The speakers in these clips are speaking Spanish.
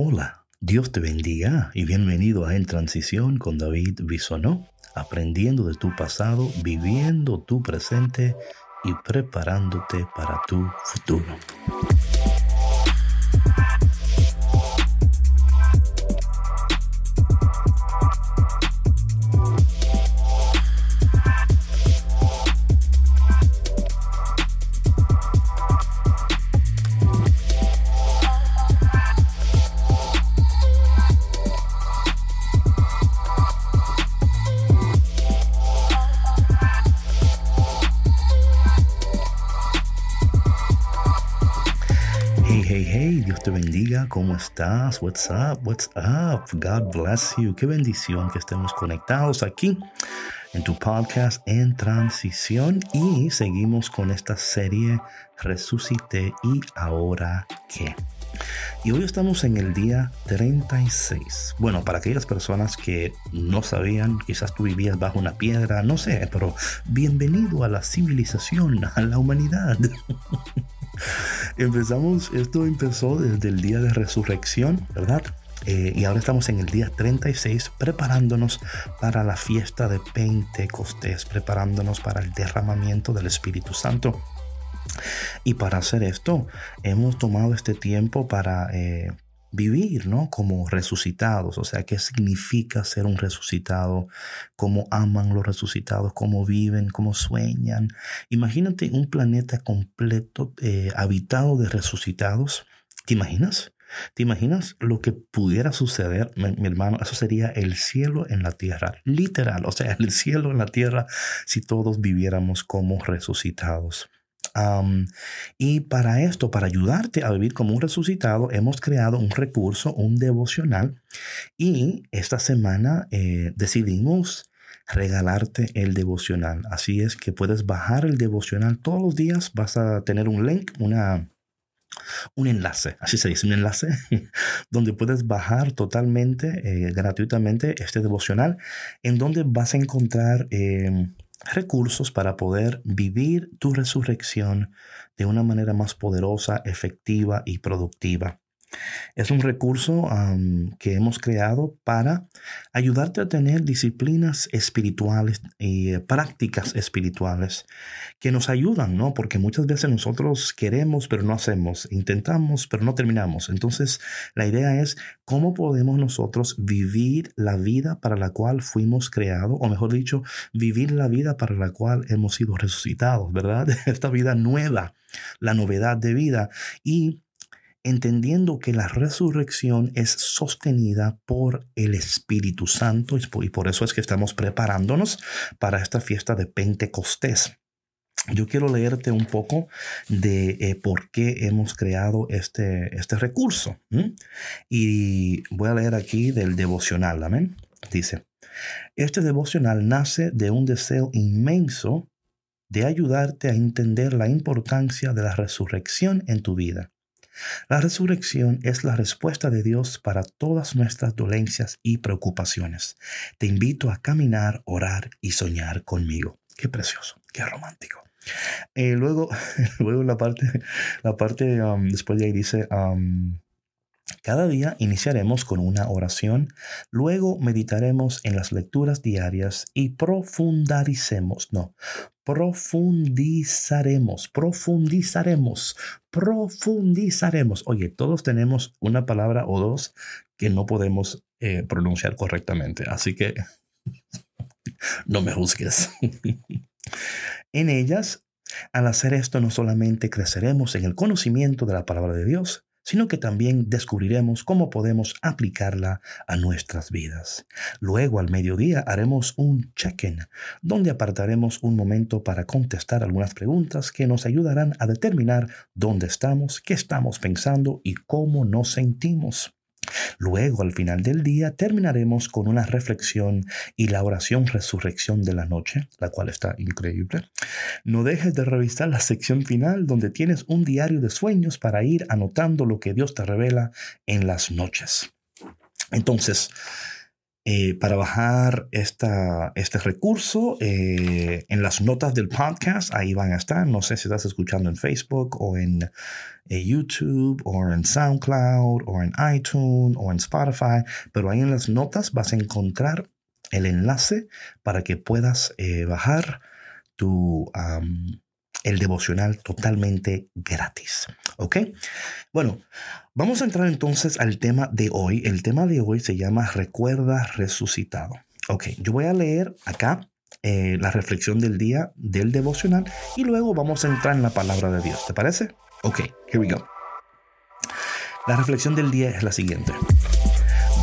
Hola, Dios te bendiga y bienvenido a En Transición con David Bisonó, aprendiendo de tu pasado, viviendo tu presente y preparándote para tu futuro. Dios te bendiga. ¿Cómo estás? What's up? What's up? God bless you. Qué bendición que estemos conectados aquí en tu podcast en transición y seguimos con esta serie Resucité y ahora qué. Y hoy estamos en el día 36. Bueno, para aquellas personas que no sabían, quizás tú vivías bajo una piedra, no sé, pero bienvenido a la civilización, a la humanidad. Empezamos, esto empezó desde el día de resurrección, ¿verdad? Eh, y ahora estamos en el día 36 preparándonos para la fiesta de Pentecostés, preparándonos para el derramamiento del Espíritu Santo. Y para hacer esto, hemos tomado este tiempo para eh, vivir, ¿no? Como resucitados, o sea, qué significa ser un resucitado, cómo aman los resucitados, cómo viven, cómo sueñan. Imagínate un planeta completo eh, habitado de resucitados. ¿Te imaginas? ¿Te imaginas lo que pudiera suceder, mi, hermano? Eso sería el cielo en la tierra, literal, o sea, el cielo en la tierra si todos viviéramos como resucitados y para esto, para ayudarte a vivir como un resucitado, hemos creado un recurso, un devocional. Y esta semana eh, decidimos regalarte el devocional. Así es que puedes bajar el devocional todos los días. Vas a tener un link, una, un enlace, así se dice, un enlace, donde puedes bajar totalmente, eh, gratuitamente este devocional, en donde vas a encontrar em, recursos para poder vivir tu resurrección de una manera más poderosa, efectiva y productiva. Es un recurso que hemos creado para ayudarte a tener disciplinas espirituales y eh, prácticas espirituales que nos ayudan, ¿no? Porque muchas veces nosotros queremos pero no hacemos, intentamos pero no terminamos. Entonces, la idea es cómo podemos nosotros vivir la vida para la cual fuimos creados, o mejor dicho, vivir la vida para la cual hemos sido resucitados, ¿verdad? Esta vida nueva, la novedad de vida. Y entendiendo que la resurrección es sostenida por el Espíritu Santo y por eso es que estamos preparándonos para esta fiesta de Pentecostés. Yo quiero leerte un poco de eh, por qué hemos creado este, este recurso. Y voy a leer aquí del devocional, amén. Dice, este devocional nace de un deseo inmenso de ayudarte a entender la importancia de la resurrección en tu vida la resurrección es la respuesta de Dios para todas nuestras dolencias y preocupaciones. Te invito a caminar, orar y soñar conmigo. Qué precioso, qué romántico. Eh, luego, luego la parte, la parte um, después de ahí dice, um, cada día iniciaremos con una oración, luego meditaremos en las lecturas diarias y profundaricemos, no, profundizaremos, profundizaremos, profundizaremos. Oye, todos tenemos una palabra o dos que no podemos eh, pronunciar correctamente, así que no me juzgues. en ellas, al hacer esto, no solamente creceremos en el conocimiento de la palabra de Dios, sino que también descubriremos cómo podemos aplicarla a nuestras vidas. Luego, al mediodía, haremos un check-in, donde apartaremos un momento para contestar algunas preguntas que nos ayudarán a determinar dónde estamos, qué estamos pensando y cómo nos sentimos. Luego, al final del día, terminaremos con una reflexión y la oración resurrección de la noche, la cual está increíble. No dejes de revisar la sección final donde tienes un diario de sueños para ir anotando lo que Dios te revela en las noches. Entonces, Eh, para bajar esta, este recurso, eh, en las notas del podcast, ahí van a estar. No sé si estás escuchando en Facebook o en eh, YouTube o en SoundCloud o en iTunes o en Spotify, pero ahí en las notas vas a encontrar el enlace para que puedas bajar tu, el devocional totalmente gratis. ¿Ok? Bueno, vamos a entrar entonces al tema de hoy. El tema de hoy se llama Recuerda resucitado. Ok, yo voy a leer acá eh, la reflexión del día del devocional y luego vamos a entrar en la palabra de Dios. ¿Te parece? Ok, here we go. La reflexión del día es la siguiente.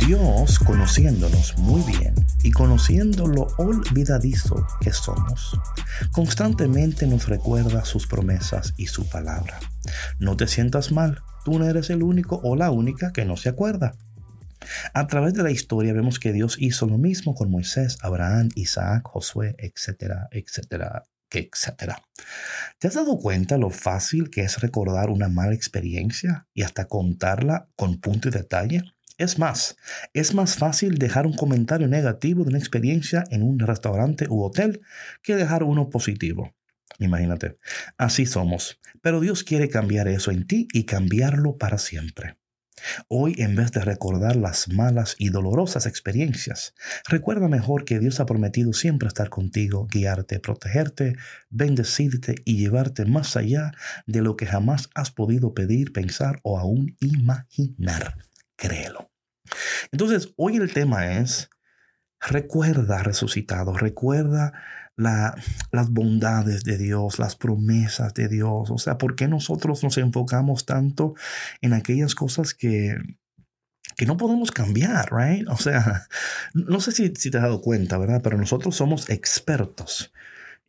Dios, conociéndonos muy bien y conociendo lo olvidadizo que somos, constantemente nos recuerda sus promesas y su palabra. No te sientas mal, tú no eres el único o la única que no se acuerda. A través de la historia vemos que Dios hizo lo mismo con Moisés, Abraham, Isaac, Josué, etcétera, etcétera, etcétera. ¿Te has dado cuenta lo fácil que es recordar una mala experiencia y hasta contarla con punto y detalle? Es más, es más fácil dejar un comentario negativo de una experiencia en un restaurante u hotel que dejar uno positivo. Imagínate, así somos, pero Dios quiere cambiar eso en ti y cambiarlo para siempre. Hoy, en vez de recordar las malas y dolorosas experiencias, recuerda mejor que Dios ha prometido siempre estar contigo, guiarte, protegerte, bendecirte y llevarte más allá de lo que jamás has podido pedir, pensar o aún imaginar créelo. Entonces, hoy el tema es, recuerda resucitado, recuerda la, las bondades de Dios, las promesas de Dios. O sea, ¿por qué nosotros nos enfocamos tanto en aquellas cosas que, que no podemos cambiar, right? O sea, no sé si, si te has dado cuenta, ¿verdad? Pero nosotros somos expertos.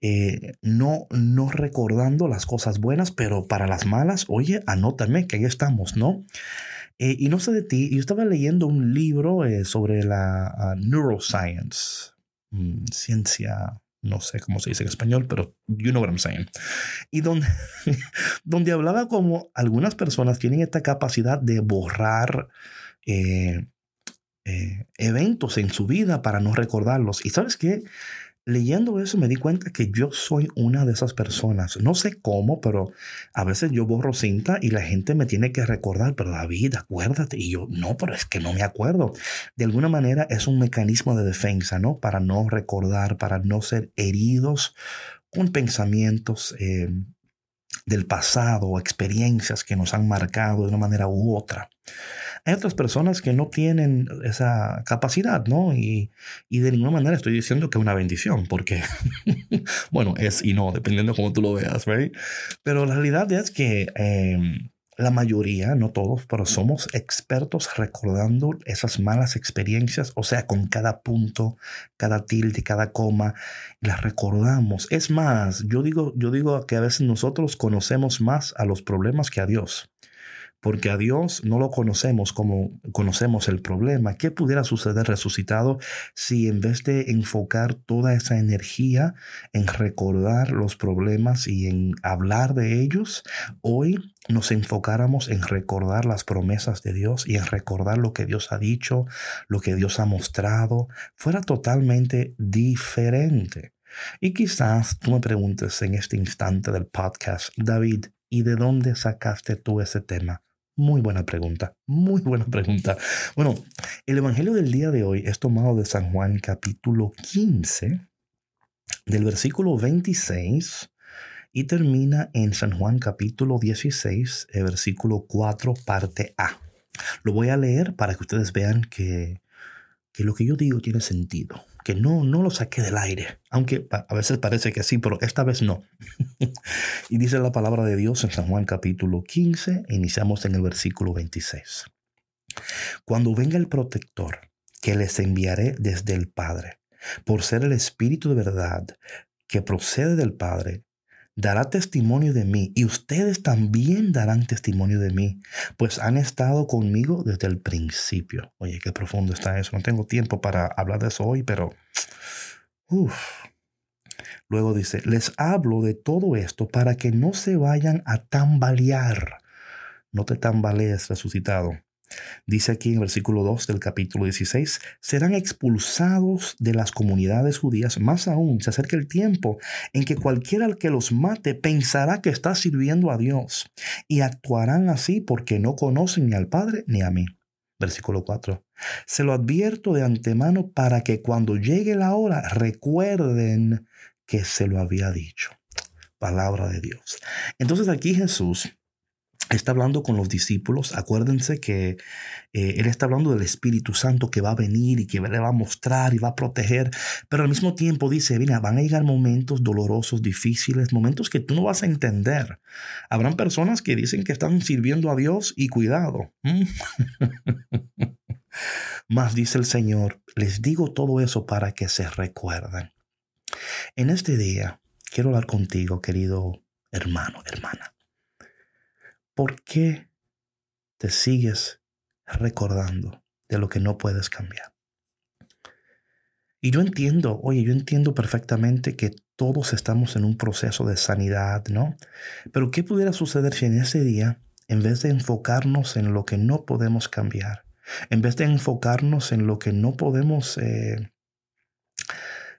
Eh, no, no recordando las cosas buenas, pero para las malas, oye, anótame que ahí estamos, ¿no? Eh, y no sé de ti, yo estaba leyendo un libro eh, sobre la ah, neuroscience, mm, ciencia, no sé cómo se dice en español, pero you know what I'm saying. Y donde, donde hablaba como algunas personas tienen esta capacidad de borrar eh, eventos en su vida para no recordarlos. Y sabes qué? Leyendo eso me di cuenta que yo soy una de esas personas. No sé cómo, pero a veces yo borro cinta y la gente me tiene que recordar, pero David, acuérdate. Y yo, no, pero es que no me acuerdo. De alguna manera es un mecanismo de defensa, ¿no? Para no recordar, para no ser heridos con pensamientos eh, del pasado experiencias que nos han marcado de una manera u otra. Hay otras personas que no tienen esa capacidad, ¿no? Y, de ninguna manera estoy diciendo que es una bendición, porque, bueno, es y no, dependiendo de cómo tú lo veas, ¿right? Pero la realidad es que em, la mayoría, no todos, pero somos expertos recordando esas malas experiencias, o sea, con cada punto, cada tilde, cada coma, las recordamos. Es más, yo digo, yo digo que a veces nosotros conocemos más a los problemas que a Dios porque a Dios no lo conocemos como conocemos el problema. ¿Qué pudiera suceder resucitado si en vez de enfocar toda esa energía en recordar los problemas y en hablar de ellos, hoy nos enfocáramos en recordar las promesas de Dios y en recordar lo que Dios ha dicho, lo que Dios ha mostrado, fuera totalmente diferente? Y quizás tú me preguntes en este instante del podcast, David, ¿y de dónde sacaste tú ese tema? Muy buena pregunta, muy buena pregunta. Bueno, el Evangelio del día de hoy es tomado de San Juan capítulo 15, del versículo 26 y termina en San Juan capítulo 16, el versículo 4, parte A. Lo voy a leer para que ustedes vean que, que lo que yo digo tiene sentido que no, no lo saqué del aire, aunque a veces parece que sí, pero esta vez no. y dice la palabra de Dios en San Juan capítulo 15, iniciamos en el versículo 26. Cuando venga el protector, que les enviaré desde el Padre, por ser el Espíritu de verdad que procede del Padre, dará testimonio de mí y ustedes también darán testimonio de mí, pues han estado conmigo desde el principio. Oye, qué profundo está eso. No tengo tiempo para hablar de eso hoy, pero... Luego dice, les hablo de todo esto para que no se vayan a tambalear. No te tambalees resucitado. Dice aquí en el versículo 2 del capítulo 16, serán expulsados de las comunidades judías. Más aún, se acerca el tiempo en que cualquiera que los mate pensará que está sirviendo a Dios y actuarán así porque no conocen ni al Padre ni a mí. Versículo 4. Se lo advierto de antemano para que cuando llegue la hora recuerden que se lo había dicho. Palabra de Dios. Entonces aquí Jesús está hablando con los discípulos. Acuérdense que eh, Él está hablando del Espíritu Santo que va a venir y que le va a mostrar y va a proteger. Pero al mismo tiempo dice, mira, van a llegar momentos dolorosos, difíciles, momentos que tú no vas a entender. Habrán personas que dicen que están sirviendo a Dios y cuidado. Más dice el Señor, les digo todo eso para que se recuerden. En este día quiero hablar contigo, querido hermano, hermana. ¿Por qué te sigues recordando de lo que no puedes cambiar? Y yo entiendo, oye, yo entiendo perfectamente que todos estamos en un proceso de sanidad, ¿no? Pero ¿qué pudiera suceder si en ese día, en vez de enfocarnos en lo que no podemos cambiar, en vez de enfocarnos en lo que no podemos eh,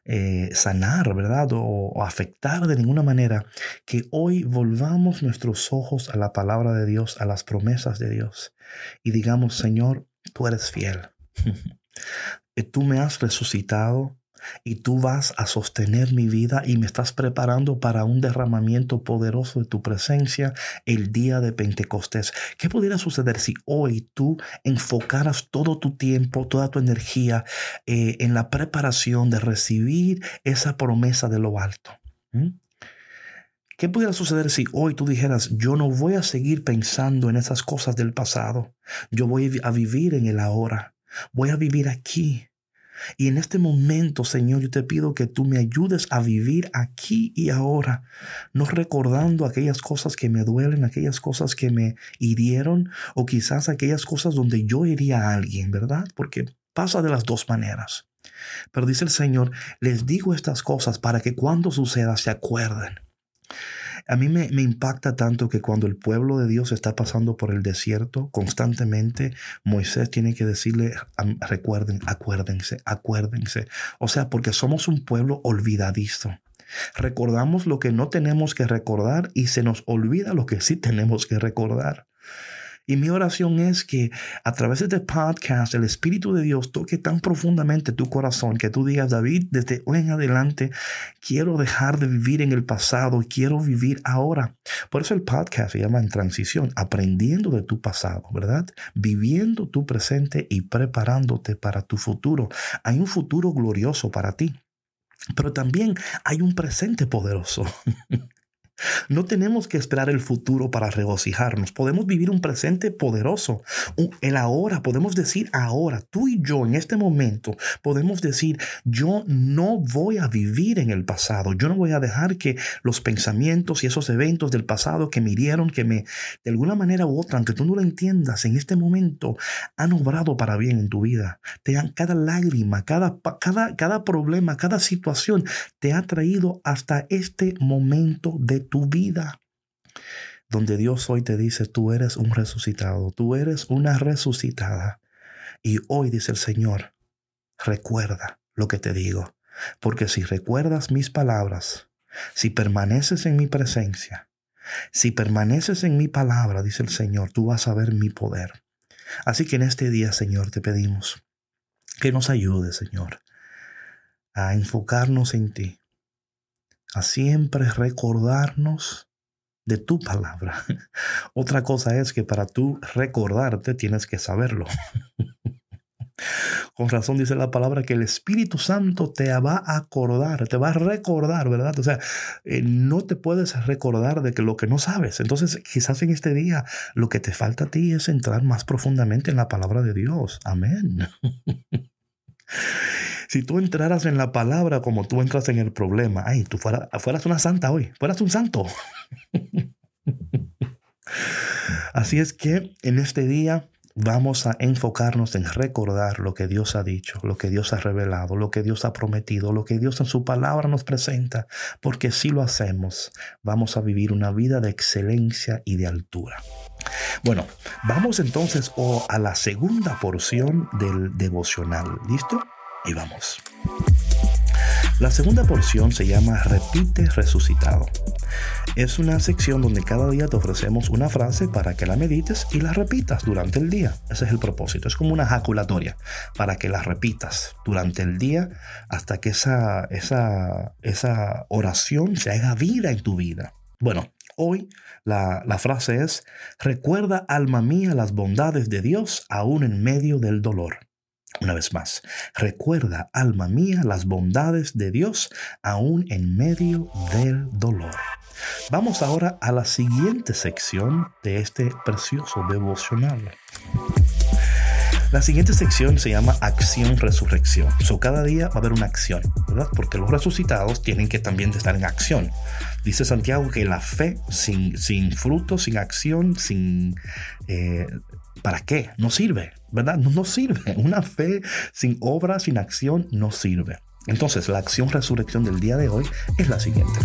eh, sanar, ¿verdad? O, afectar de ninguna manera, que hoy volvamos nuestros ojos a la palabra de Dios, a las promesas de Dios, y digamos, Señor, tú eres fiel. tú me has resucitado, y tú vas a sostener mi vida y me estás preparando para un derramamiento poderoso de tu presencia el día de Pentecostés. ¿Qué pudiera suceder si hoy tú enfocaras todo tu tiempo, toda tu energía eh, en la preparación de recibir esa promesa de lo alto? ¿Mm? ¿Qué pudiera suceder si hoy tú dijeras, yo no voy a seguir pensando en esas cosas del pasado, yo voy a vivir en el ahora, voy a vivir aquí, y en este momento, Señor, yo te pido que tú me ayudes a vivir aquí y ahora, no recordando aquellas cosas que me duelen, aquellas cosas que me hirieron o quizás aquellas cosas donde yo hería a alguien, ¿verdad? Porque pasa de las dos maneras. Pero dice el Señor, les digo estas cosas para que cuando suceda se acuerden. A mí me, impacta tanto que cuando el pueblo de Dios está pasando por el desierto constantemente, Moisés tiene que decirle, recuerden, acuérdense, acuérdense. O sea, porque somos un pueblo olvidadizo. Recordamos lo que no tenemos que recordar y se nos olvida lo que sí tenemos que recordar. Y mi oración es que a través de este podcast el Espíritu de Dios toque tan profundamente tu corazón que tú digas, David, desde hoy en adelante quiero dejar de vivir en el pasado, quiero vivir ahora. Por eso el podcast se llama En Transición, aprendiendo de tu pasado, ¿verdad? Viviendo tu presente y preparándote para tu futuro. Hay un futuro glorioso para ti. Pero también hay un presente poderoso. No tenemos que esperar el futuro para regocijarnos. Podemos vivir un presente poderoso. El ahora, podemos decir ahora, tú y yo en este momento, podemos decir, yo no voy a vivir en el pasado. Yo no voy a dejar que los pensamientos y esos eventos del pasado que me hirieron, que me, de alguna manera u otra, aunque tú no lo entiendas, en este momento han obrado para bien en tu vida. Te dan cada lágrima, cada, cada, cada problema, cada situación te ha traído hasta este momento de tu vida. Donde Dios hoy te dice, tú eres un resucitado, tú eres una resucitada. Y hoy dice el Señor, recuerda lo que te digo, porque si recuerdas mis palabras, si permaneces en mi presencia, si permaneces en mi palabra, dice el Señor, tú vas a ver mi poder. Así que en este día, Señor, te pedimos que nos ayude, Señor, a enfocarnos en ti, siempre recordarnos de tu palabra. Otra cosa es que para tú recordarte tienes que saberlo. Con razón dice la palabra que el Espíritu Santo te va a acordar, te va a recordar, ¿verdad? O sea, eh, no te puedes recordar de que lo que no sabes. Entonces, quizás en este día lo que te falta a ti es entrar más profundamente en la palabra de Dios. Amén. Si tú entraras en la palabra como tú entras en el problema, ay, tú fueras una santa hoy, fueras un santo. Así es que en este día vamos a enfocarnos en recordar lo que Dios ha dicho, lo que Dios ha revelado, lo que Dios ha prometido, lo que Dios en su palabra nos presenta, porque si lo hacemos, vamos a vivir una vida de excelencia y de altura. Bueno, vamos entonces a la segunda porción del devocional. ¿Listo? Y vamos. La segunda porción se llama Repite resucitado. Es una sección donde cada día te ofrecemos una frase para que la medites y la repitas durante el día. Ese es el propósito. Es como una jaculatoria para que la repitas durante el día hasta que esa, esa, esa oración se haga vida en tu vida. Bueno, hoy la, la frase es, recuerda alma mía las bondades de Dios aún en medio del dolor. Una vez más, recuerda, alma mía, las bondades de Dios aún en medio del dolor. Vamos ahora a la siguiente sección de este precioso devocional. La siguiente sección se llama acción resurrección. So, cada día va a haber una acción, ¿verdad? Porque los resucitados tienen que también estar en acción. Dice Santiago que la fe sin, sin fruto, sin acción, sin... Eh, ¿Para qué? No sirve, ¿verdad? No, no sirve. Una fe sin obra, sin acción, no sirve. Entonces, la acción resurrección del día de hoy es la siguiente.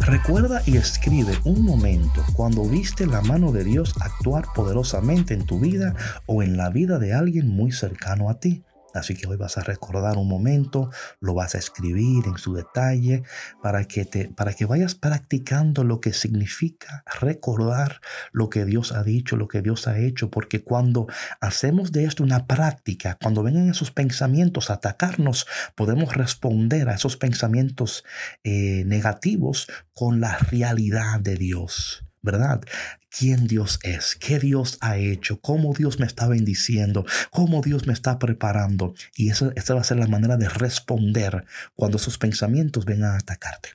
Recuerda y escribe un momento cuando viste la mano de Dios actuar poderosamente en tu vida o en la vida de alguien muy cercano a ti. Así que hoy vas a recordar un momento, lo vas a escribir en su detalle para que, te, para que vayas practicando lo que significa recordar lo que Dios ha dicho, lo que Dios ha hecho, porque cuando hacemos de esto una práctica, cuando vengan esos pensamientos a atacarnos, podemos responder a esos pensamientos eh, negativos con la realidad de Dios. ¿Verdad? quién Dios es, qué Dios ha hecho, cómo Dios me está bendiciendo, cómo Dios me está preparando. Y eso, esa va a ser la manera de responder cuando esos pensamientos vengan a atacarte.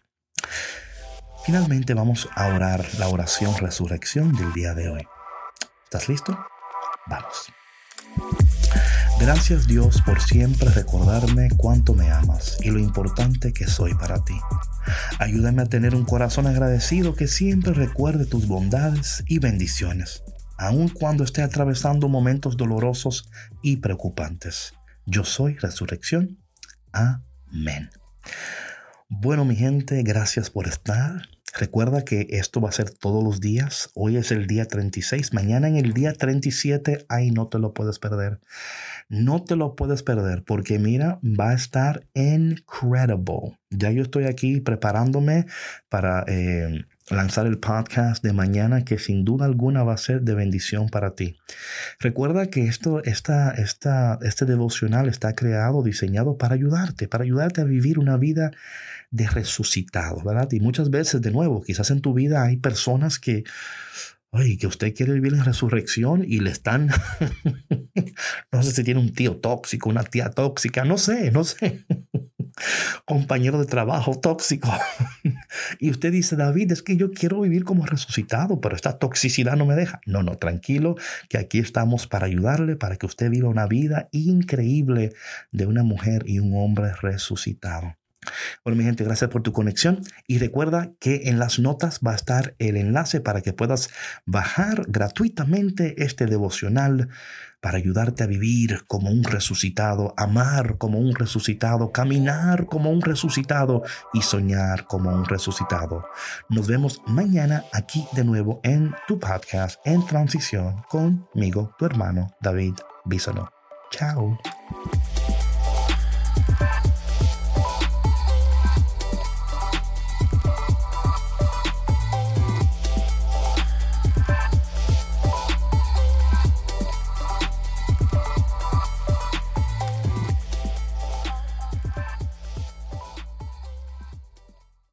Finalmente vamos a orar la oración resurrección del día de hoy. ¿Estás listo? Vamos. Gracias Dios por siempre recordarme cuánto me amas y lo importante que soy para ti. Ayúdame a tener un corazón agradecido que siempre recuerde tus bondades y bendiciones, aun cuando esté atravesando momentos dolorosos y preocupantes. Yo soy Resurrección. Amén. Bueno, mi gente, gracias por estar. Recuerda que esto va a ser todos los días. Hoy es el día 36. Mañana en el día 37, ahí no te lo puedes perder. No te lo puedes perder porque mira, va a estar incredible. Ya yo estoy aquí preparándome para eh, lanzar el podcast de mañana que sin duda alguna va a ser de bendición para ti. Recuerda que esto, esta, esta, este devocional está creado, diseñado para ayudarte, para ayudarte a vivir una vida de resucitado, ¿verdad? Y muchas veces, de nuevo, quizás en tu vida hay personas que, ay, que usted quiere vivir en resurrección y le están, no sé si tiene un tío tóxico, una tía tóxica, no sé, no sé, compañero de trabajo tóxico. y usted dice, David, es que yo quiero vivir como resucitado, pero esta toxicidad no me deja. No, no, tranquilo, que aquí estamos para ayudarle, para que usted viva una vida increíble de una mujer y un hombre resucitado. Bueno, mi gente, gracias por tu conexión y recuerda que en las notas va a estar el enlace para que puedas bajar gratuitamente este devocional para ayudarte a vivir como un resucitado, amar como un resucitado, caminar como un resucitado y soñar como un resucitado. Nos vemos mañana aquí de nuevo en tu podcast en transición conmigo, tu hermano David Bisonó. Chao.